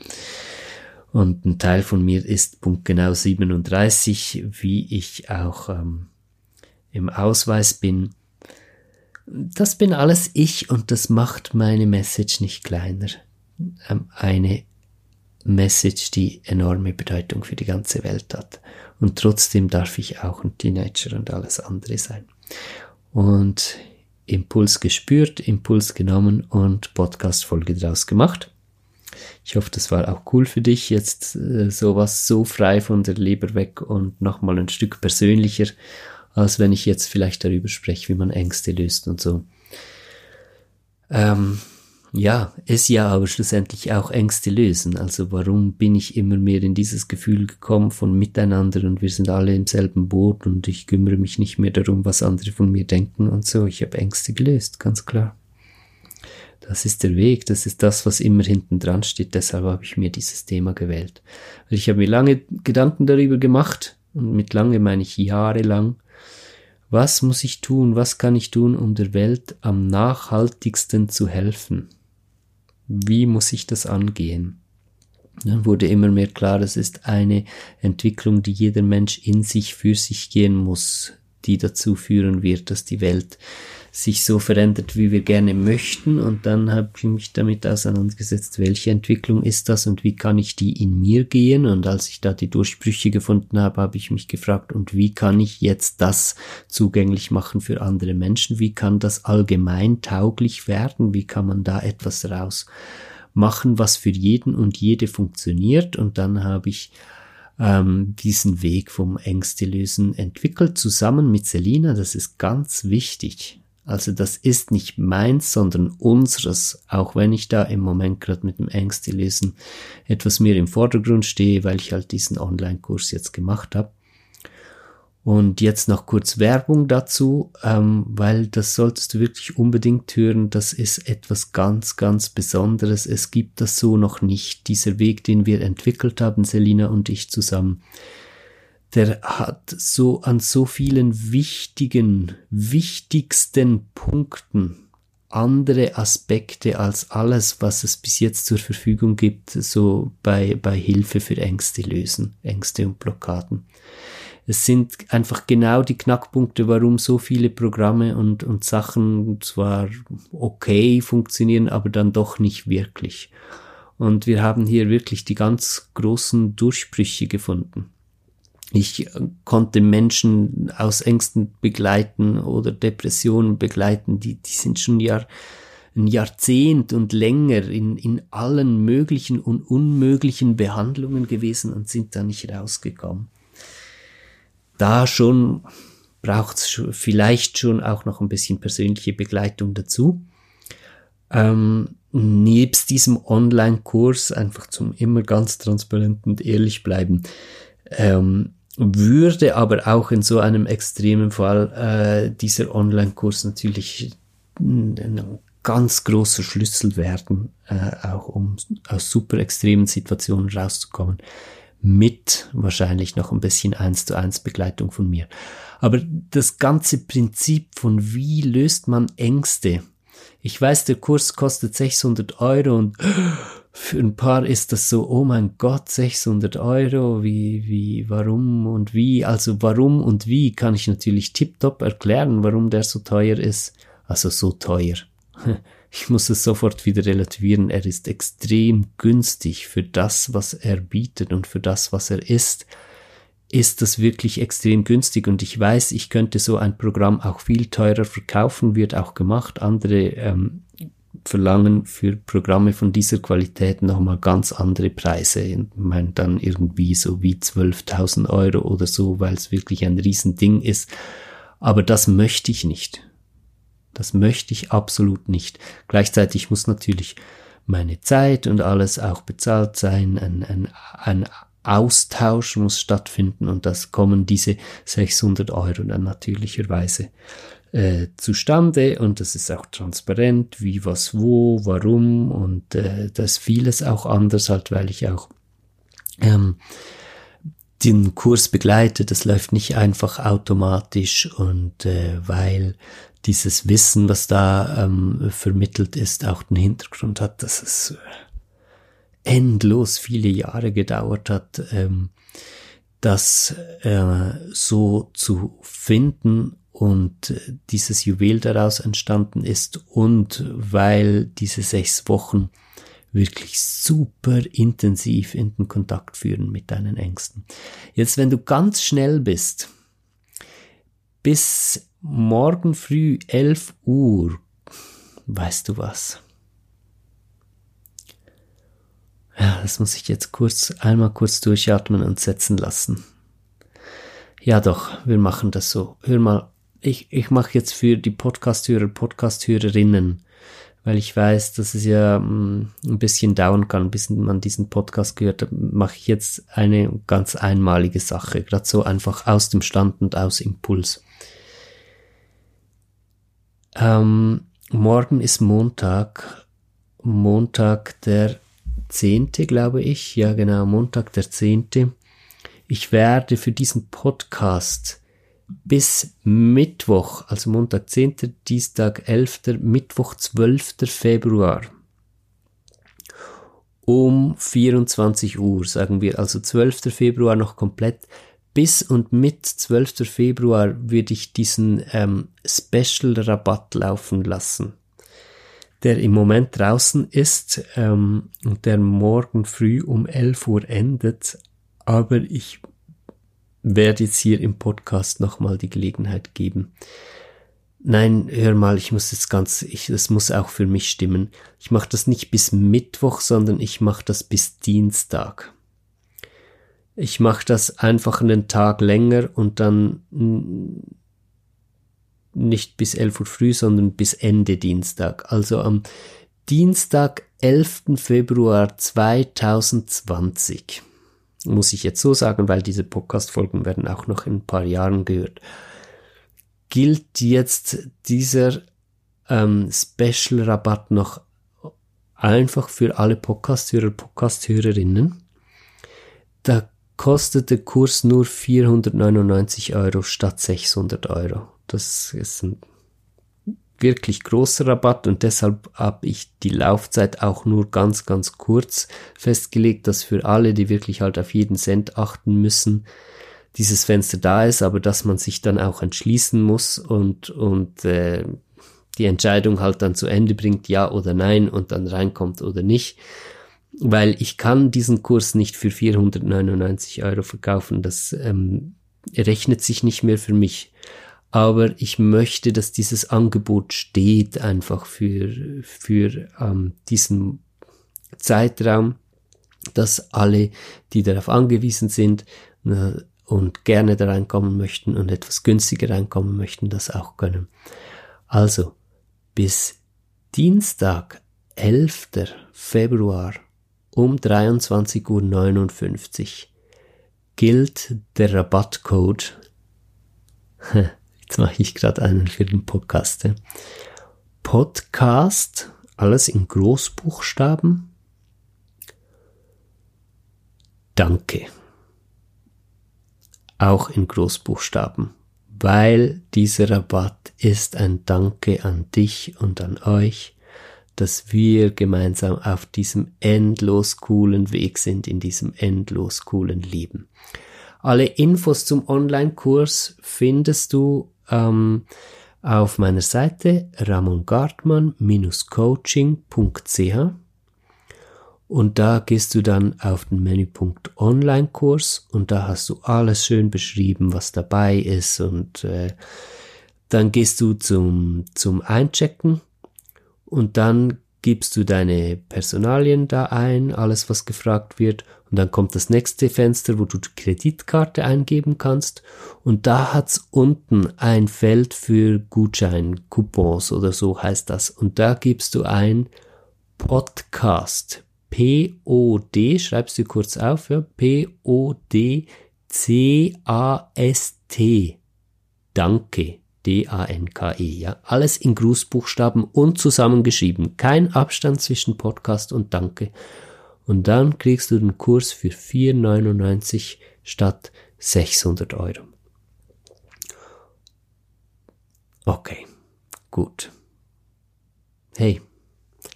Und ein Teil von mir ist punktgenau 37, wie ich auch ähm, im Ausweis bin. Das bin alles ich und das macht meine Message nicht kleiner. Ähm, eine Message, die enorme Bedeutung für die ganze Welt hat. Und trotzdem darf ich auch ein Teenager und alles andere sein. Und Impuls gespürt, Impuls genommen und Podcast-Folge draus gemacht. Ich hoffe, das war auch cool für dich, jetzt äh, sowas so frei von der Leber weg und nochmal ein Stück persönlicher, als wenn ich jetzt vielleicht darüber spreche, wie man Ängste löst und so. Ähm, ja, es ja aber schlussendlich auch Ängste lösen. Also warum bin ich immer mehr in dieses Gefühl gekommen von Miteinander und wir sind alle im selben Boot und ich kümmere mich nicht mehr darum, was andere von mir denken und so. Ich habe Ängste gelöst, ganz klar. Das ist der Weg, das ist das, was immer hinten dran steht. Deshalb habe ich mir dieses Thema gewählt. Ich habe mir lange Gedanken darüber gemacht, und mit lange meine ich jahrelang, was muss ich tun, was kann ich tun, um der Welt am nachhaltigsten zu helfen? Wie muss ich das angehen? Dann wurde immer mehr klar, es ist eine Entwicklung, die jeder Mensch in sich für sich gehen muss, die dazu führen wird, dass die Welt sich so verändert, wie wir gerne möchten. Und dann habe ich mich damit auseinandergesetzt, welche Entwicklung ist das und wie kann ich die in mir gehen. Und als ich da die Durchbrüche gefunden habe, habe ich mich gefragt, und wie kann ich jetzt das zugänglich machen für andere Menschen? Wie kann das allgemein tauglich werden? Wie kann man da etwas raus machen, was für jeden und jede funktioniert? Und dann habe ich ähm, diesen Weg vom Ängste lösen entwickelt, zusammen mit Selina. Das ist ganz wichtig. Also das ist nicht meins, sondern unseres, auch wenn ich da im Moment gerade mit dem Ängste lesen etwas mehr im Vordergrund stehe, weil ich halt diesen Online-Kurs jetzt gemacht habe. Und jetzt noch kurz Werbung dazu, ähm, weil das solltest du wirklich unbedingt hören. Das ist etwas ganz, ganz Besonderes. Es gibt das so noch nicht. Dieser Weg, den wir entwickelt haben, Selina und ich zusammen, der hat so an so vielen wichtigen, wichtigsten Punkten andere Aspekte als alles, was es bis jetzt zur Verfügung gibt, so bei, bei Hilfe für Ängste lösen, Ängste und Blockaden. Es sind einfach genau die Knackpunkte, warum so viele Programme und, und Sachen zwar okay funktionieren, aber dann doch nicht wirklich. Und wir haben hier wirklich die ganz großen Durchbrüche gefunden. Ich konnte Menschen aus Ängsten begleiten oder Depressionen begleiten, die, die sind schon Jahr, ein Jahrzehnt und länger in, in allen möglichen und unmöglichen Behandlungen gewesen und sind da nicht rausgekommen. Da schon braucht es vielleicht schon auch noch ein bisschen persönliche Begleitung dazu. Ähm, nebst diesem Online-Kurs einfach zum immer ganz transparent und ehrlich bleiben, ähm, würde aber auch in so einem extremen Fall äh, dieser Online-Kurs natürlich ein ganz großer Schlüssel werden, äh, auch um aus super extremen Situationen rauszukommen, mit wahrscheinlich noch ein bisschen eins zu eins Begleitung von mir. Aber das ganze Prinzip von wie löst man Ängste. Ich weiß, der Kurs kostet 600 Euro und für ein paar ist das so, oh mein Gott, 600 Euro, wie, wie, warum und wie, also warum und wie kann ich natürlich tiptop erklären, warum der so teuer ist. Also so teuer. Ich muss es sofort wieder relativieren. Er ist extrem günstig für das, was er bietet und für das, was er ist. Ist das wirklich extrem günstig und ich weiß, ich könnte so ein Programm auch viel teurer verkaufen, wird auch gemacht. Andere ähm, verlangen für Programme von dieser Qualität nochmal ganz andere Preise. Ich meine dann irgendwie so wie 12.000 Euro oder so, weil es wirklich ein Riesending ist. Aber das möchte ich nicht. Das möchte ich absolut nicht. Gleichzeitig muss natürlich meine Zeit und alles auch bezahlt sein. Ein, ein, ein Austausch muss stattfinden und das kommen diese 600 Euro dann natürlicherweise äh, zustande und das ist auch transparent, wie, was, wo, warum und äh, das vieles auch anders halt, weil ich auch ähm, den Kurs begleite, das läuft nicht einfach automatisch und äh, weil dieses Wissen, was da ähm, vermittelt ist, auch den Hintergrund hat, dass es endlos viele Jahre gedauert hat, ähm, das äh, so zu finden und äh, dieses Juwel daraus entstanden ist und weil diese sechs Wochen wirklich super intensiv in den Kontakt führen mit deinen Ängsten. Jetzt, wenn du ganz schnell bist, bis morgen früh 11 Uhr, weißt du was? Ja, das muss ich jetzt kurz, einmal kurz durchatmen und setzen lassen. Ja doch, wir machen das so. Hör mal ich, ich mache jetzt für die Podcast-Hörer, Podcast-Hörerinnen, weil ich weiß, dass es ja mm, ein bisschen dauern kann, bis man diesen Podcast gehört hat, mache ich jetzt eine ganz einmalige Sache, gerade so einfach aus dem Stand und aus Impuls. Ähm, morgen ist Montag Montag der 10. glaube ich. Ja, genau, Montag der 10. Ich werde für diesen Podcast bis Mittwoch, also Montag 10., Dienstag 11., Mittwoch 12. Februar um 24 Uhr, sagen wir, also 12. Februar noch komplett. Bis und mit 12. Februar würde ich diesen ähm, Special-Rabatt laufen lassen, der im Moment draußen ist ähm, und der morgen früh um 11 Uhr endet. Aber ich werde jetzt hier im Podcast nochmal die Gelegenheit geben. Nein, hör mal, ich muss jetzt ganz, ich, das muss auch für mich stimmen. Ich mache das nicht bis Mittwoch, sondern ich mache das bis Dienstag. Ich mache das einfach einen Tag länger und dann nicht bis 11 Uhr früh, sondern bis Ende Dienstag. Also am Dienstag, 11. Februar 2020 muss ich jetzt so sagen, weil diese Podcast-Folgen werden auch noch in ein paar Jahren gehört, gilt jetzt dieser ähm, Special-Rabatt noch einfach für alle Podcast-Hörer, Podcast-Hörerinnen. Da kostet der Kurs nur 499 Euro statt 600 Euro. Das ist ein wirklich großer Rabatt und deshalb habe ich die Laufzeit auch nur ganz, ganz kurz festgelegt, dass für alle, die wirklich halt auf jeden Cent achten müssen, dieses Fenster da ist, aber dass man sich dann auch entschließen muss und, und äh, die Entscheidung halt dann zu Ende bringt, ja oder nein und dann reinkommt oder nicht. Weil ich kann diesen Kurs nicht für 499 Euro verkaufen, das ähm, rechnet sich nicht mehr für mich aber ich möchte, dass dieses Angebot steht einfach für, für ähm, diesen Zeitraum, dass alle, die darauf angewiesen sind äh, und gerne da reinkommen möchten und etwas günstiger reinkommen möchten, das auch können. Also, bis Dienstag, 11. Februar um 23.59 Uhr gilt der Rabattcode Jetzt mache ich gerade einen für den Podcast. Podcast, alles in Großbuchstaben. Danke. Auch in Großbuchstaben, weil dieser Rabatt ist ein Danke an dich und an euch, dass wir gemeinsam auf diesem endlos coolen Weg sind, in diesem endlos coolen Leben. Alle Infos zum Online-Kurs findest du ähm, auf meiner Seite ramongartmann-coaching.ch und da gehst du dann auf den Menüpunkt Online-Kurs und da hast du alles schön beschrieben, was dabei ist und äh, dann gehst du zum, zum Einchecken und dann gibst du deine Personalien da ein, alles was gefragt wird und dann kommt das nächste Fenster, wo du die Kreditkarte eingeben kannst und da hat's unten ein Feld für Gutschein, Coupons oder so heißt das und da gibst du ein Podcast, P-O-D, schreibst du kurz auf, ja, P-O-D-C-A-S-T, Danke. D-A-N-K-E, ja. Alles in Grußbuchstaben und zusammengeschrieben. Kein Abstand zwischen Podcast und Danke. Und dann kriegst du den Kurs für 4,99 statt 600 Euro. Okay, gut. Hey,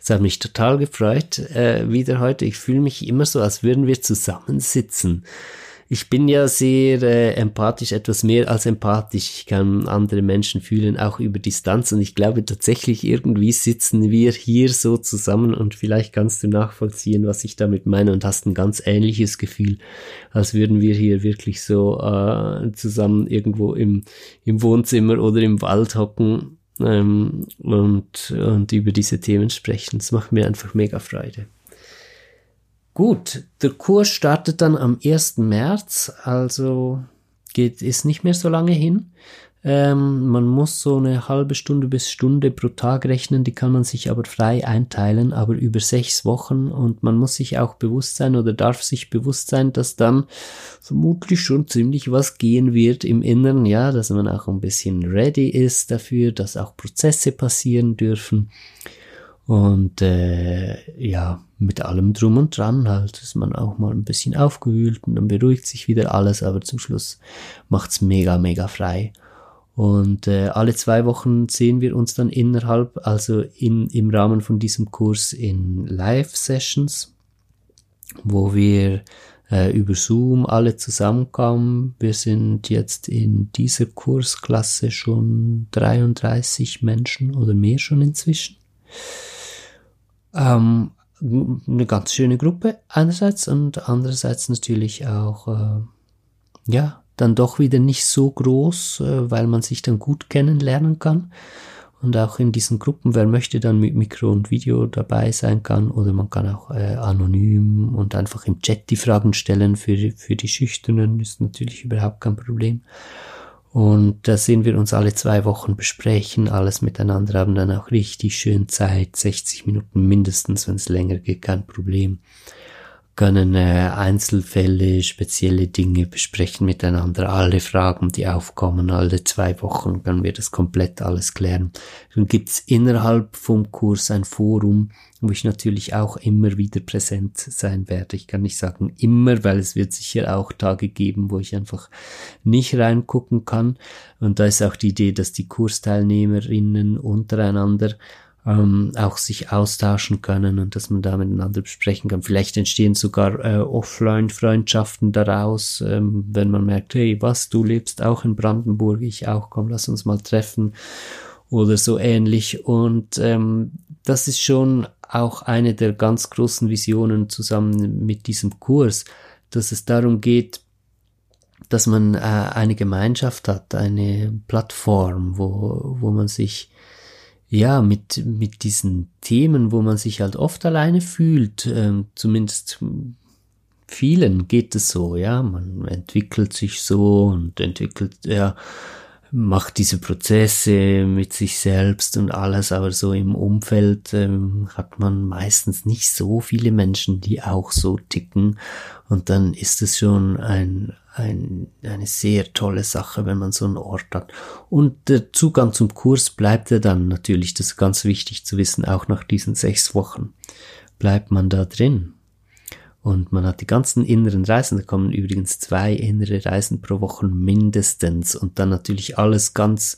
es hat mich total gefreut, äh, wieder heute. Ich fühle mich immer so, als würden wir zusammensitzen ich bin ja sehr äh, empathisch, etwas mehr als empathisch. Ich kann andere Menschen fühlen, auch über Distanz. Und ich glaube tatsächlich, irgendwie sitzen wir hier so zusammen und vielleicht kannst du nachvollziehen, was ich damit meine und hast ein ganz ähnliches Gefühl, als würden wir hier wirklich so äh, zusammen irgendwo im, im Wohnzimmer oder im Wald hocken ähm, und, und über diese Themen sprechen. Das macht mir einfach mega Freude. Gut, der Kurs startet dann am 1. März, also geht, ist nicht mehr so lange hin. Ähm, man muss so eine halbe Stunde bis Stunde pro Tag rechnen, die kann man sich aber frei einteilen, aber über sechs Wochen und man muss sich auch bewusst sein oder darf sich bewusst sein, dass dann vermutlich schon ziemlich was gehen wird im Inneren, ja, dass man auch ein bisschen ready ist dafür, dass auch Prozesse passieren dürfen Und äh, ja, mit allem drum und dran halt ist man auch mal ein bisschen aufgewühlt und dann beruhigt sich wieder alles, aber zum Schluss macht's mega, mega frei. Und äh, alle zwei Wochen sehen wir uns dann innerhalb, also in, im Rahmen von diesem Kurs in Live-Sessions, wo wir äh, über Zoom alle zusammenkamen. Wir sind jetzt in dieser Kursklasse schon 33 Menschen oder mehr schon inzwischen. Ähm, eine ganz schöne Gruppe einerseits und andererseits natürlich auch, äh, ja, dann doch wieder nicht so groß, äh, weil man sich dann gut kennenlernen kann. Und auch in diesen Gruppen, wer möchte dann mit Mikro und Video dabei sein kann, oder man kann auch äh, anonym und einfach im Chat die Fragen stellen für, für die Schüchternen, ist natürlich überhaupt kein Problem. Und da sehen wir uns alle zwei Wochen besprechen, alles miteinander, haben dann auch richtig schön Zeit, 60 Minuten mindestens, wenn es länger geht, kein Problem können äh, Einzelfälle, spezielle Dinge besprechen miteinander, alle Fragen, die aufkommen, alle zwei Wochen können wir das komplett alles klären. Dann gibt's innerhalb vom Kurs ein Forum, wo ich natürlich auch immer wieder präsent sein werde. Ich kann nicht sagen immer, weil es wird sicher auch Tage geben, wo ich einfach nicht reingucken kann. Und da ist auch die Idee, dass die Kursteilnehmerinnen untereinander ähm, auch sich austauschen können und dass man da miteinander besprechen kann. Vielleicht entstehen sogar äh, Offline-Freundschaften daraus, ähm, wenn man merkt, hey, was, du lebst auch in Brandenburg, ich auch, komm, lass uns mal treffen oder so ähnlich. Und ähm, das ist schon auch eine der ganz großen Visionen zusammen mit diesem Kurs, dass es darum geht, dass man äh, eine Gemeinschaft hat, eine Plattform, wo, wo man sich ja, mit, mit diesen Themen, wo man sich halt oft alleine fühlt, äh, zumindest vielen geht es so, ja, man entwickelt sich so und entwickelt, ja, macht diese Prozesse mit sich selbst und alles, aber so im Umfeld ähm, hat man meistens nicht so viele Menschen, die auch so ticken und dann ist es schon ein, ein, eine sehr tolle Sache, wenn man so einen Ort hat. Und der Zugang zum Kurs bleibt ja dann natürlich, das ist ganz wichtig zu wissen, auch nach diesen sechs Wochen bleibt man da drin. Und man hat die ganzen inneren Reisen, da kommen übrigens zwei innere Reisen pro Woche mindestens und dann natürlich alles ganz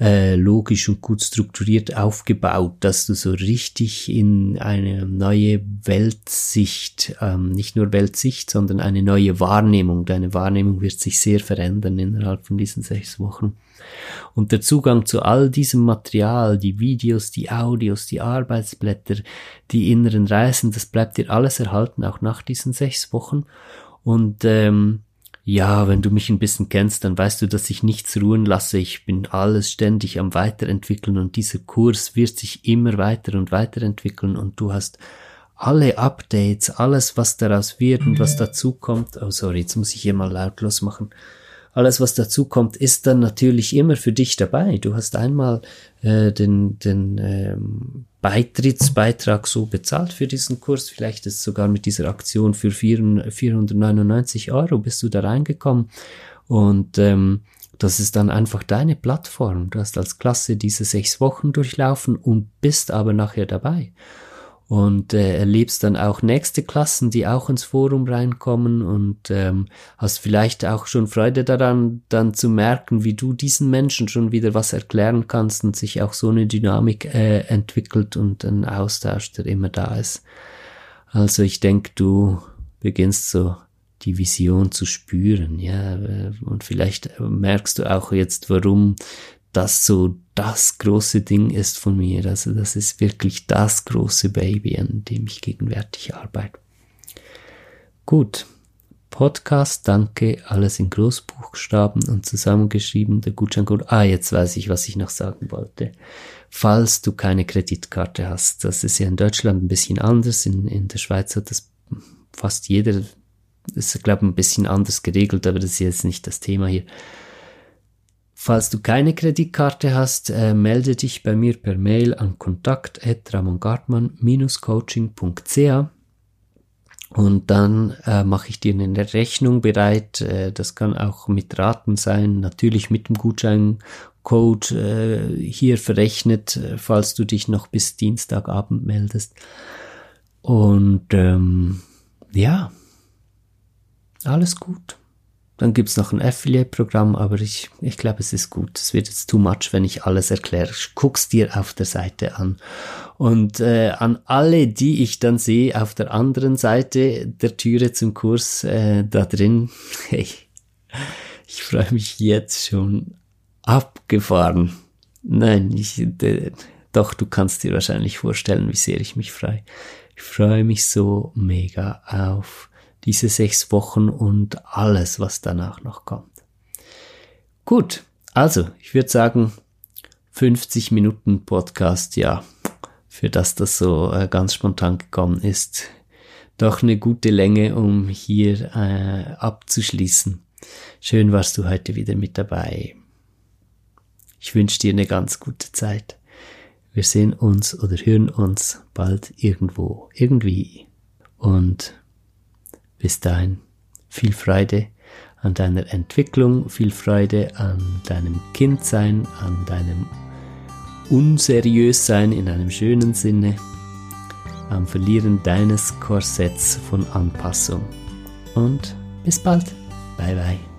äh, logisch und gut strukturiert aufgebaut, dass du so richtig in eine neue Weltsicht, ähm, nicht nur Weltsicht, sondern eine neue Wahrnehmung, deine Wahrnehmung wird sich sehr verändern innerhalb von diesen sechs Wochen. Und der Zugang zu all diesem Material, die Videos, die Audios, die Arbeitsblätter, die inneren Reisen, das bleibt dir alles erhalten, auch nach diesen sechs Wochen. Und ähm, ja, wenn du mich ein bisschen kennst, dann weißt du, dass ich nichts ruhen lasse. Ich bin alles ständig am Weiterentwickeln und dieser Kurs wird sich immer weiter und weiterentwickeln und du hast alle Updates, alles, was daraus wird und was dazu kommt. Oh, sorry, jetzt muss ich hier mal lautlos machen alles, was dazu kommt, ist dann natürlich immer für dich dabei. Du hast einmal äh, den, den ähm, Beitrittsbeitrag so bezahlt für diesen Kurs. Vielleicht ist sogar mit dieser Aktion für 499 Euro bist du da reingekommen. Und ähm, das ist dann einfach deine Plattform. Du hast als Klasse diese sechs Wochen durchlaufen und bist aber nachher dabei und äh, erlebst dann auch nächste Klassen, die auch ins Forum reinkommen und ähm, hast vielleicht auch schon Freude daran, dann zu merken, wie du diesen Menschen schon wieder was erklären kannst und sich auch so eine Dynamik äh, entwickelt und ein Austausch, der immer da ist. Also ich denke, du beginnst so die Vision zu spüren, ja, und vielleicht merkst du auch jetzt, warum das so das große Ding ist von mir. Also das ist wirklich das große Baby, an dem ich gegenwärtig arbeite. Gut. Podcast, danke, alles in Großbuchstaben und zusammengeschrieben, der Gutscheincode. Ah, jetzt weiß ich, was ich noch sagen wollte. Falls du keine Kreditkarte hast, das ist ja in Deutschland ein bisschen anders, in, in der Schweiz hat das fast jeder, ist, glaube ich, ein bisschen anders geregelt, aber das ist jetzt nicht das Thema hier. Falls du keine Kreditkarte hast, äh, melde dich bei mir per Mail an kontakt.ramongartmann-coaching.ch Und dann äh, mache ich dir eine Rechnung bereit. Äh, das kann auch mit Raten sein, natürlich mit dem Gutscheincode äh, hier verrechnet, äh, falls du dich noch bis Dienstagabend meldest. Und ähm, ja, alles gut. Dann gibt's noch ein Affiliate-Programm, aber ich, ich glaube, es ist gut. Es wird jetzt too much, wenn ich alles erkläre. Guck's dir auf der Seite an. Und äh, an alle, die ich dann sehe auf der anderen Seite der Türe zum Kurs, äh, da drin, hey, ich freue mich jetzt schon abgefahren. Nein, ich, doch, du kannst dir wahrscheinlich vorstellen, wie sehr ich mich freue. Ich freue mich so mega auf diese sechs Wochen und alles, was danach noch kommt. Gut, also ich würde sagen, 50 Minuten Podcast, ja, für das das so äh, ganz spontan gekommen ist, doch eine gute Länge, um hier äh, abzuschließen. Schön warst du heute wieder mit dabei. Ich wünsche dir eine ganz gute Zeit. Wir sehen uns oder hören uns bald irgendwo, irgendwie. Und bis dahin viel Freude an deiner Entwicklung, viel Freude an deinem Kindsein, an deinem Unseriössein in einem schönen Sinne, am Verlieren deines Korsetts von Anpassung. Und bis bald. Bye bye.